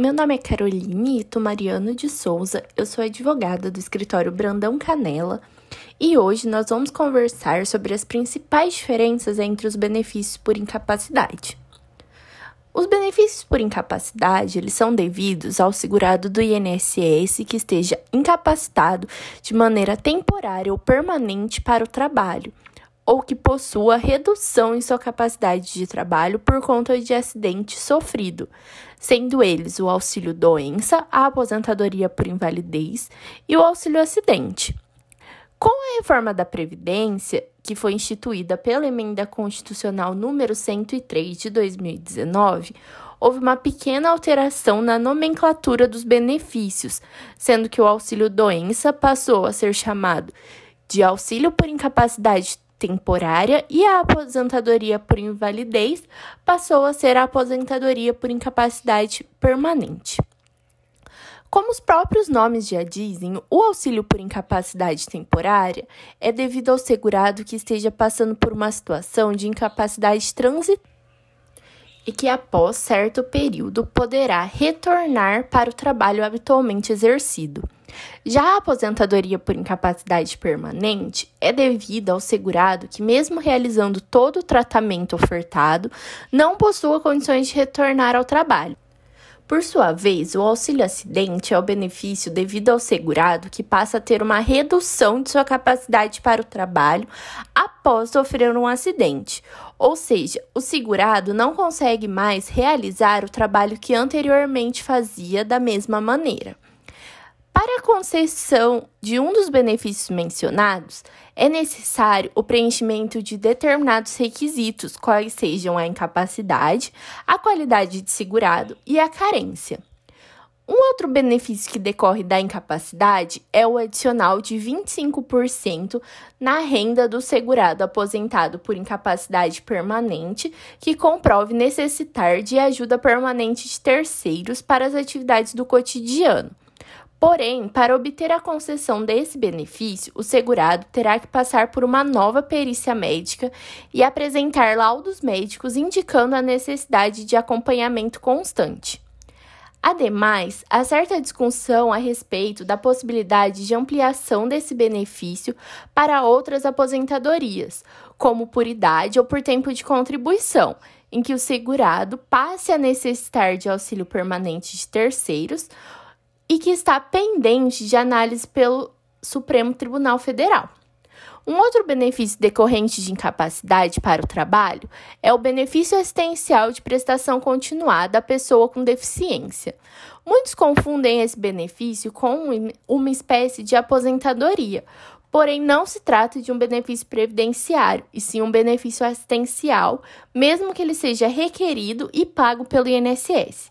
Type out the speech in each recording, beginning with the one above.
Meu nome é Caroline Ito Mariano de Souza, eu sou advogada do escritório Brandão Canela. E hoje nós vamos conversar sobre as principais diferenças entre os benefícios por incapacidade. Os benefícios por incapacidade, eles são devidos ao segurado do INSS que esteja incapacitado de maneira temporária ou permanente para o trabalho, ou que possua redução em sua capacidade de trabalho por conta de acidente sofrido, sendo eles o auxílio doença, a aposentadoria por invalidez e o auxílio acidente. Com a reforma da Previdência, que foi instituída pela Emenda Constitucional número 103 de 2019, houve uma pequena alteração na nomenclatura dos benefícios, sendo que o auxílio doença passou a ser chamado de auxílio por incapacidade temporária e a aposentadoria por invalidez passou a ser a aposentadoria por incapacidade permanente. Como os próprios nomes já dizem, o auxílio por incapacidade temporária é devido ao segurado que esteja passando por uma situação de incapacidade transitória e que após certo período poderá retornar para o trabalho habitualmente exercido. Já a aposentadoria por incapacidade permanente é devida ao segurado que, mesmo realizando todo o tratamento ofertado, não possua condições de retornar ao trabalho. Por sua vez, o auxílio acidente é o benefício devido ao segurado que passa a ter uma redução de sua capacidade para o trabalho após sofrer um acidente. Ou seja, o segurado não consegue mais realizar o trabalho que anteriormente fazia da mesma maneira. Para a concessão de um dos benefícios mencionados, é necessário o preenchimento de determinados requisitos, quais sejam a incapacidade, a qualidade de segurado e a carência. Um outro benefício que decorre da incapacidade é o adicional de 25% na renda do segurado aposentado por incapacidade permanente que comprove necessitar de ajuda permanente de terceiros para as atividades do cotidiano. Porém, para obter a concessão desse benefício, o segurado terá que passar por uma nova perícia médica e apresentar laudos médicos indicando a necessidade de acompanhamento constante. Ademais, há certa discussão a respeito da possibilidade de ampliação desse benefício para outras aposentadorias, como por idade ou por tempo de contribuição, em que o segurado passe a necessitar de auxílio permanente de terceiros e que está pendente de análise pelo Supremo Tribunal Federal. Um outro benefício decorrente de incapacidade para o trabalho é o benefício assistencial de prestação continuada à pessoa com deficiência. Muitos confundem esse benefício com uma espécie de aposentadoria, porém não se trata de um benefício previdenciário, e sim um benefício assistencial, mesmo que ele seja requerido e pago pelo INSS.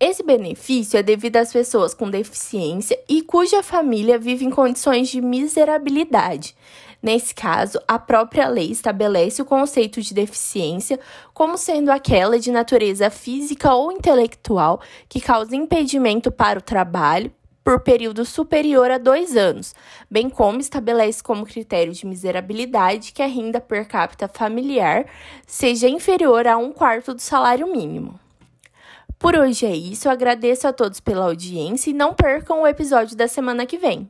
Esse benefício é devido às pessoas com deficiência e cuja família vive em condições de miserabilidade. Nesse caso, a própria lei estabelece o conceito de deficiência como sendo aquela de natureza física ou intelectual que causa impedimento para o trabalho por período superior a dois anos, bem como estabelece como critério de miserabilidade que a renda per capita familiar seja inferior a um quarto do salário mínimo. Por hoje é isso, agradeço a todos pela audiência e não percam o episódio da semana que vem.